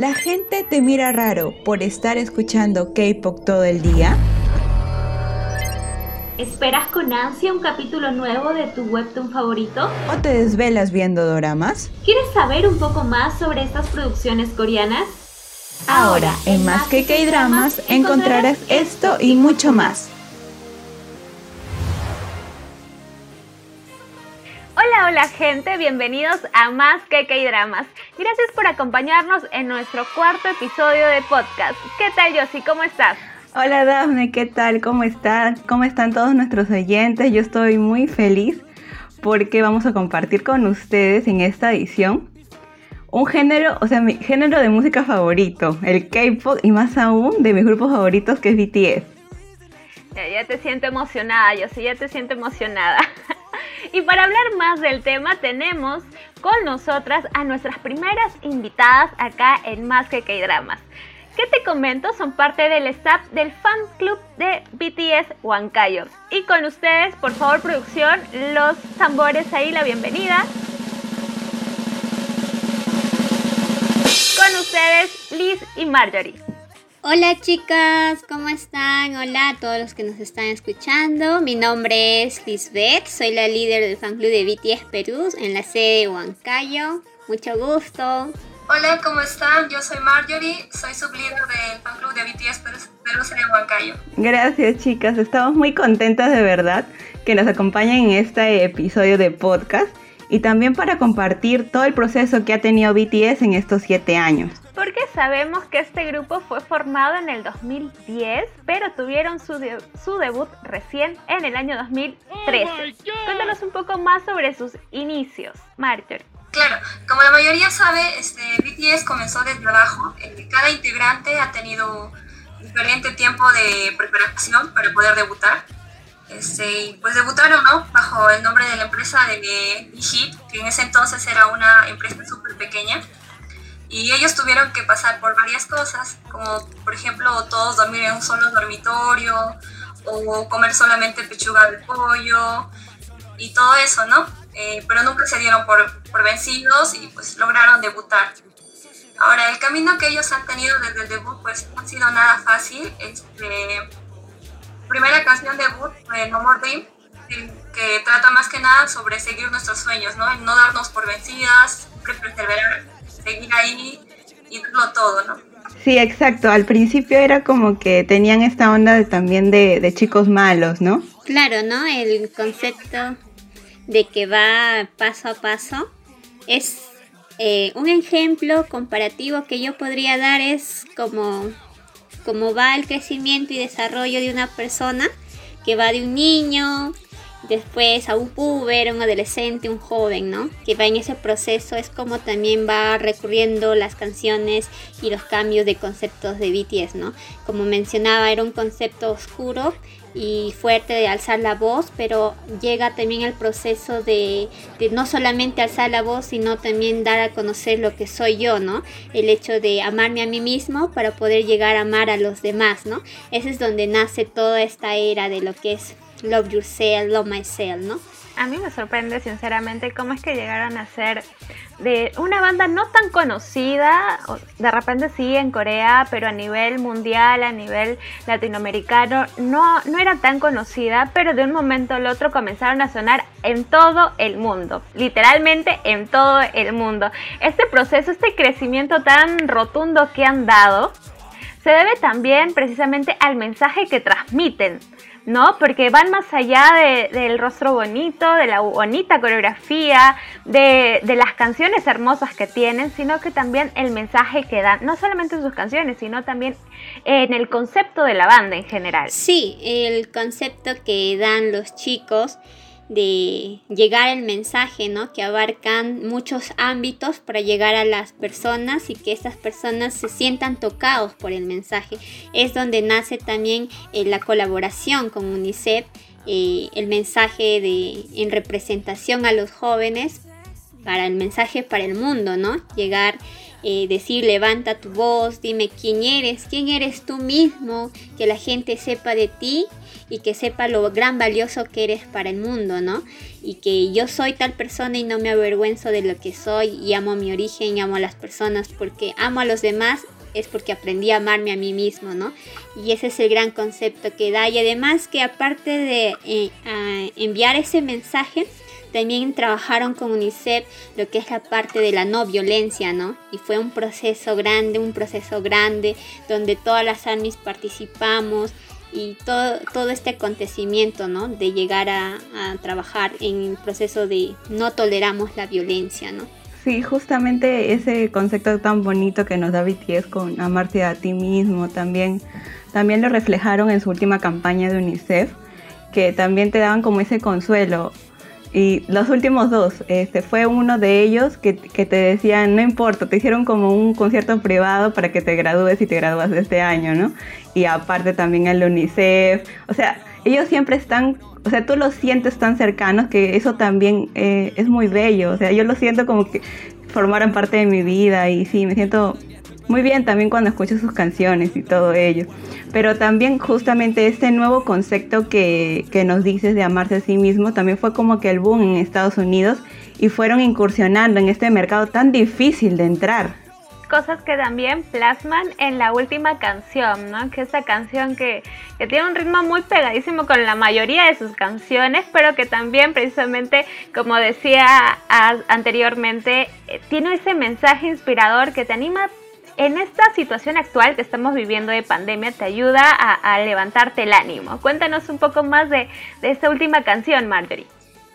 ¿La gente te mira raro por estar escuchando K-pop todo el día? ¿Esperas con ansia un capítulo nuevo de tu webtoon favorito? ¿O te desvelas viendo doramas? ¿Quieres saber un poco más sobre estas producciones coreanas? Ahora, en Más que K-Dramas encontrarás esto y mucho más. Hola, gente, bienvenidos a Más que K-Dramas. Gracias por acompañarnos en nuestro cuarto episodio de podcast. ¿Qué tal, Yossi? ¿Cómo estás? Hola Dafne, ¿qué tal? ¿Cómo están? ¿Cómo están todos nuestros oyentes? Yo estoy muy feliz porque vamos a compartir con ustedes en esta edición un género, o sea, mi género de música favorito, el K-pop y más aún de mis grupos favoritos que es BTS. Ya, ya te siento emocionada, yo sí, ya te siento emocionada. y para hablar más del tema tenemos con nosotras a nuestras primeras invitadas acá en Más que K-Dramas. ¿Qué te comento? Son parte del staff del fan club de BTS Huancayo. Y con ustedes, por favor, producción, los tambores ahí, la bienvenida. Con ustedes, Liz y Marjorie. Hola chicas, ¿cómo están? Hola a todos los que nos están escuchando. Mi nombre es Lisbeth, soy la líder del fan club de BTS Perú en la sede de Huancayo. Mucho gusto. Hola, ¿cómo están? Yo soy Marjorie, soy sublíder del fan club de BTS Perú en Huancayo. Gracias chicas, estamos muy contentas de verdad que nos acompañen en este episodio de podcast y también para compartir todo el proceso que ha tenido BTS en estos siete años. Porque sabemos que este grupo fue formado en el 2010, pero tuvieron su, su debut recién en el año 2013. Cuéntanos un poco más sobre sus inicios, Marjorie. Claro, como la mayoría sabe, este, BTS comenzó desde abajo. Eh, cada integrante ha tenido diferente tiempo de preparación para poder debutar. Este, pues debutaron ¿no? bajo el nombre de la empresa de Hit, que en ese entonces era una empresa súper pequeña. Y ellos tuvieron que pasar por varias cosas, como por ejemplo todos dormir en un solo dormitorio, o comer solamente pechuga de pollo, y todo eso, ¿no? Eh, pero nunca se dieron por, por, vencidos y pues lograron debutar. Ahora, el camino que ellos han tenido desde el debut pues no ha sido nada fácil. Este, primera canción debut fue No More Dream, que trata más que nada sobre seguir nuestros sueños, ¿no? no darnos por vencidas, siempre perseverar, seguir ahí y darlo todo, ¿no? Sí, exacto. Al principio era como que tenían esta onda de, también de, de chicos malos, ¿no? Claro, ¿no? El concepto de que va paso a paso. Es eh, un ejemplo comparativo que yo podría dar es como, como va el crecimiento y desarrollo de una persona que va de un niño, después a un puber, un adolescente, un joven, ¿no? Que va en ese proceso, es como también va recurriendo las canciones y los cambios de conceptos de BTS, ¿no? Como mencionaba, era un concepto oscuro y fuerte de alzar la voz, pero llega también el proceso de, no solamente alzar la voz, sino también dar a conocer lo que soy yo, ¿no? El hecho de amarme a mí mismo para poder llegar a amar a los demás, ¿no? Ese es donde nace toda esta era de lo que es Love Yourself, Love Myself, ¿no? A mí me sorprende sinceramente cómo es que llegaron a ser de una banda no tan conocida, de repente sí en Corea, pero a nivel mundial, a nivel latinoamericano, no, no era tan conocida, pero de un momento al otro comenzaron a sonar en todo el mundo, literalmente en todo el mundo. Este proceso, este crecimiento tan rotundo que han dado, se debe también precisamente al mensaje que transmiten. ¿No? Porque van más allá del rostro bonito, de la bonita coreografía, de, las canciones hermosas que tienen, sino que también el mensaje que dan, no solamente en sus canciones, sino también en el concepto de la banda en general. Sí, el concepto que dan los chicos de llegar el mensaje, ¿no? Que abarcan muchos ámbitos para llegar a las personas y que estas personas se sientan tocados por el mensaje. Es donde nace también eh, la colaboración con UNICEF, eh, el mensaje de, en representación a los jóvenes para el mensaje para el mundo, ¿no? Llegar eh, decir levanta tu voz, dime quién eres, quién eres tú mismo, que la gente sepa de ti y que sepa lo gran valioso que eres para el mundo, ¿no? Y que yo soy tal persona y no me avergüenzo de lo que soy y amo mi origen y amo a las personas porque amo a los demás es porque aprendí a amarme a mí mismo, ¿no? Y ese es el gran concepto que da y además que aparte de eh, enviar ese mensaje, también trabajaron con UNICEF lo que es la parte de la no violencia, ¿no? Y fue un proceso grande, un proceso grande donde todas las ARMIs participamos y todo, todo este acontecimiento, ¿no? De llegar a, trabajar en el proceso de no toleramos la violencia, ¿no? Sí, justamente ese concepto tan bonito que nos da BTS con amarse a ti mismo también, también lo reflejaron en su última campaña de UNICEF, que también te daban como ese consuelo. Y los últimos dos, este, fue uno de ellos que, que, te decían, no importa, te hicieron como un concierto privado para que te gradúes y te gradúas este año, ¿no? Y aparte también el UNICEF, o sea, ellos siempre están, o sea, tú los sientes tan cercanos que eso también eh, es muy bello, o sea, yo lo siento como que formaran parte de mi vida y sí, me siento muy bien también cuando escucho sus canciones y todo ello. Pero también justamente este nuevo concepto que, que nos dices de amarse a sí mismo también fue como que el boom en Estados Unidos y fueron incursionando en este mercado tan difícil de entrar cosas que también plasman en la última canción, ¿no? Que esa canción que, que, tiene un ritmo muy pegadísimo con la mayoría de sus canciones, pero que también precisamente, como decía anteriormente, eh, tiene ese mensaje inspirador que te anima en esta situación actual que estamos viviendo de pandemia te ayuda a, levantarte el ánimo. Cuéntanos un poco más de, de, esta última canción, Marjorie.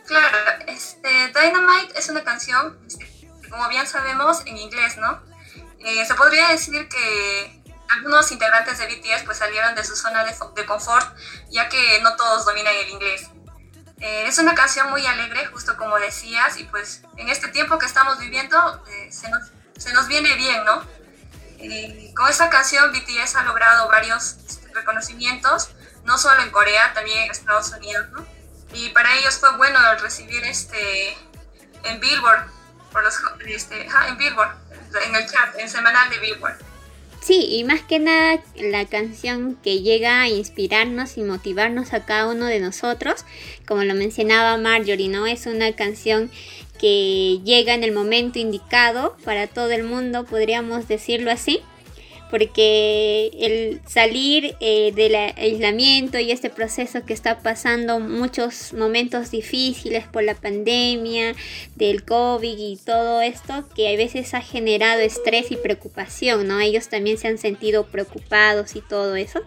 Claro, este, Dynamite es una canción, este, como bien sabemos, en inglés, ¿no? Eh, se podría decir que algunos integrantes de BTS pues salieron de su zona de, de confort, ya que no todos dominan el inglés. Eh, es una canción muy alegre, justo como decías, y pues en este tiempo que estamos viviendo eh, se, nos, se, nos, viene bien, ¿no? Con esta canción BTS ha logrado varios este, reconocimientos, no solo en Corea, también en Estados Unidos, ¿no? Y para ellos fue bueno recibir este en Billboard, por los, este, en Billboard, en el chat, en semanal de Billboard. Sí, y más que nada la canción que llega a inspirarnos y motivarnos a cada uno de nosotros, como lo mencionaba Marjorie, ¿no? Es una canción que llega en el momento indicado para todo el mundo, podríamos decirlo así porque el salir eh, del aislamiento y este proceso que está pasando muchos momentos difíciles por la pandemia, del COVID y todo esto, que a veces ha generado estrés y preocupación, ¿no? Ellos también se han sentido preocupados y todo eso.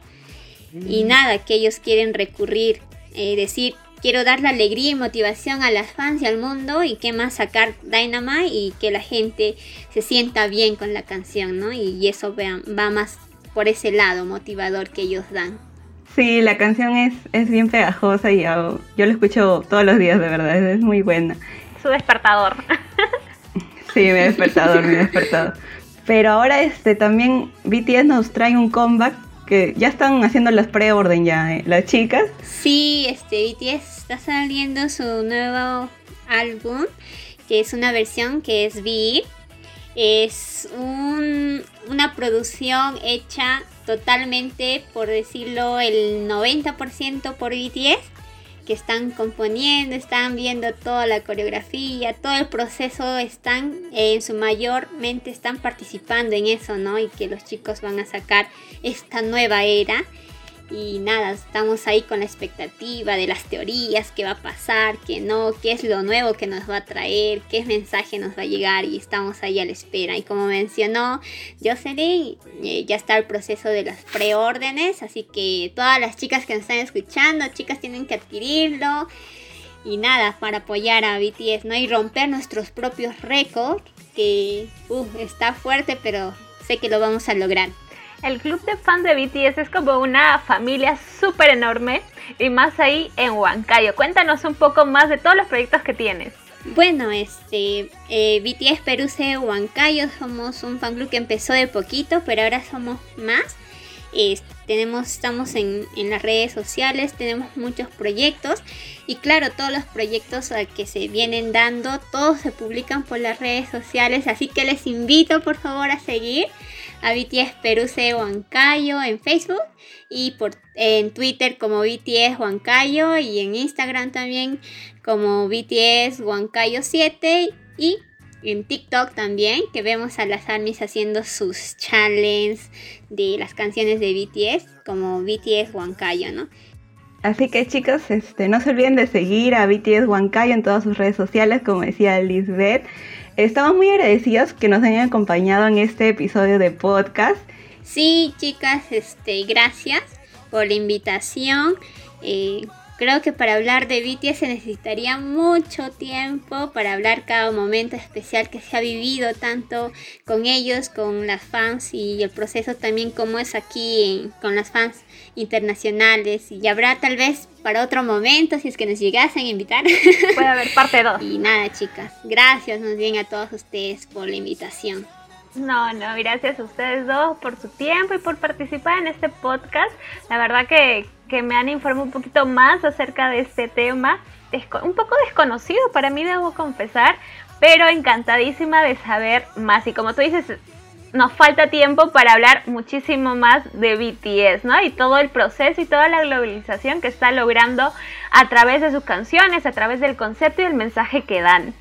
Y mm. nada, que ellos quieren recurrir, eh, decir, quiero dar la alegría y motivación a las fans y al mundo y qué más sacar Dynamite y que la gente se sienta bien con la canción, ¿no? Y, eso va, más por ese lado motivador que ellos dan. Sí, la canción es, es bien pegajosa y yo, yo la escucho todos los días, de verdad, es muy buena. Su despertador. sí, mi despertador, mi despertador. Pero ahora este también BTS nos trae un comeback que ya están haciendo las preorden ya, ¿eh? las chicas. Sí, este BTS está saliendo su nuevo álbum, que es una versión que es V. Es una producción hecha totalmente, por decirlo, el 90% por BTS que están componiendo, están viendo toda la coreografía, todo el proceso, están en su mayormente están participando en eso, ¿no? Y que los chicos van a sacar esta nueva era y nada, estamos ahí con la expectativa de las teorías, qué va a pasar, qué no, qué es lo nuevo que nos va a traer, qué mensaje nos va a llegar y estamos ahí a la espera. Y como mencionó Jocelyn, eh, ya está el proceso de las preórdenes, así que todas las chicas que nos están escuchando, chicas tienen que adquirirlo. Y nada, para apoyar a BTS, ¿no? Y romper nuestros propios récords, que uh, está fuerte, pero sé que lo vamos a lograr. El club de fans de BTS es como una familia súper enorme y más ahí en Huancayo. Cuéntanos un poco más de todos los proyectos que tienes. Bueno, este eh, BTS Perú Huancayo somos un fan club que empezó de poquito, pero ahora somos más. tenemos, estamos en, en, las redes sociales, tenemos muchos proyectos y claro, todos los proyectos que se vienen dando, todos se publican por las redes sociales, así que les invito por favor a seguir a BTS Peruse Huancayo en Facebook y por, en Twitter como BTS Huancayo y en Instagram también como BTS Huancayo 7 y en TikTok también, que vemos a las ARMYs haciendo sus challenges de las canciones de BTS, como BTS Huancayo, ¿no? Así que chicos, este, no se olviden de seguir a BTS Huancayo en todas sus redes sociales, como decía Lisbeth. Estamos muy agradecidos que nos hayan acompañado en este episodio de podcast. Sí, chicas, este, gracias por la invitación. Eh, Creo que para hablar de BTS se necesitaría mucho tiempo para hablar cada momento especial que se ha vivido tanto con ellos, con las fans y el proceso también como es aquí con las fans internacionales. Y habrá tal vez para otro momento si es que nos llegasen a invitar. Puede haber parte 2. y nada, chicas, gracias más bien a todos ustedes por la invitación. No, no, gracias a ustedes dos por su tiempo y por participar en este podcast. La verdad que, que me han informado un poquito más acerca de este tema, un poco desconocido para mí, debo confesar, pero encantadísima de saber más. Y como tú dices, nos falta tiempo para hablar muchísimo más de BTS, ¿no? Y todo el proceso y toda la globalización que está logrando a través de sus canciones, a través del concepto y el mensaje que dan.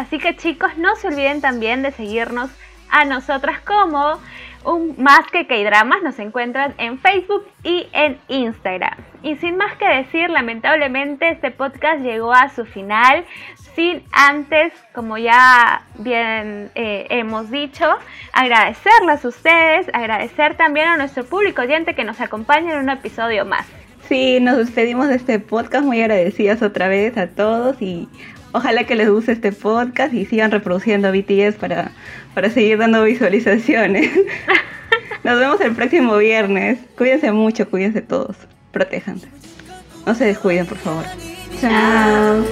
Así que chicos, no se olviden también de seguirnos a nosotras como un más que K-Dramas. Nos encuentran en Facebook y en Instagram. Y sin más que decir, lamentablemente este podcast llegó a su final. Sin antes, como ya bien eh, hemos dicho, agradecerles a ustedes, agradecer también a nuestro público oyente que nos acompaña en un episodio más. Sí, nos despedimos de este podcast muy agradecidas otra vez a todos y Ojalá que les guste este podcast y sigan reproduciendo BTS para, para seguir dando visualizaciones. Nos vemos el próximo viernes. Cuídense mucho, cuídense todos. Protéjanse. No se descuiden, por favor. Chao.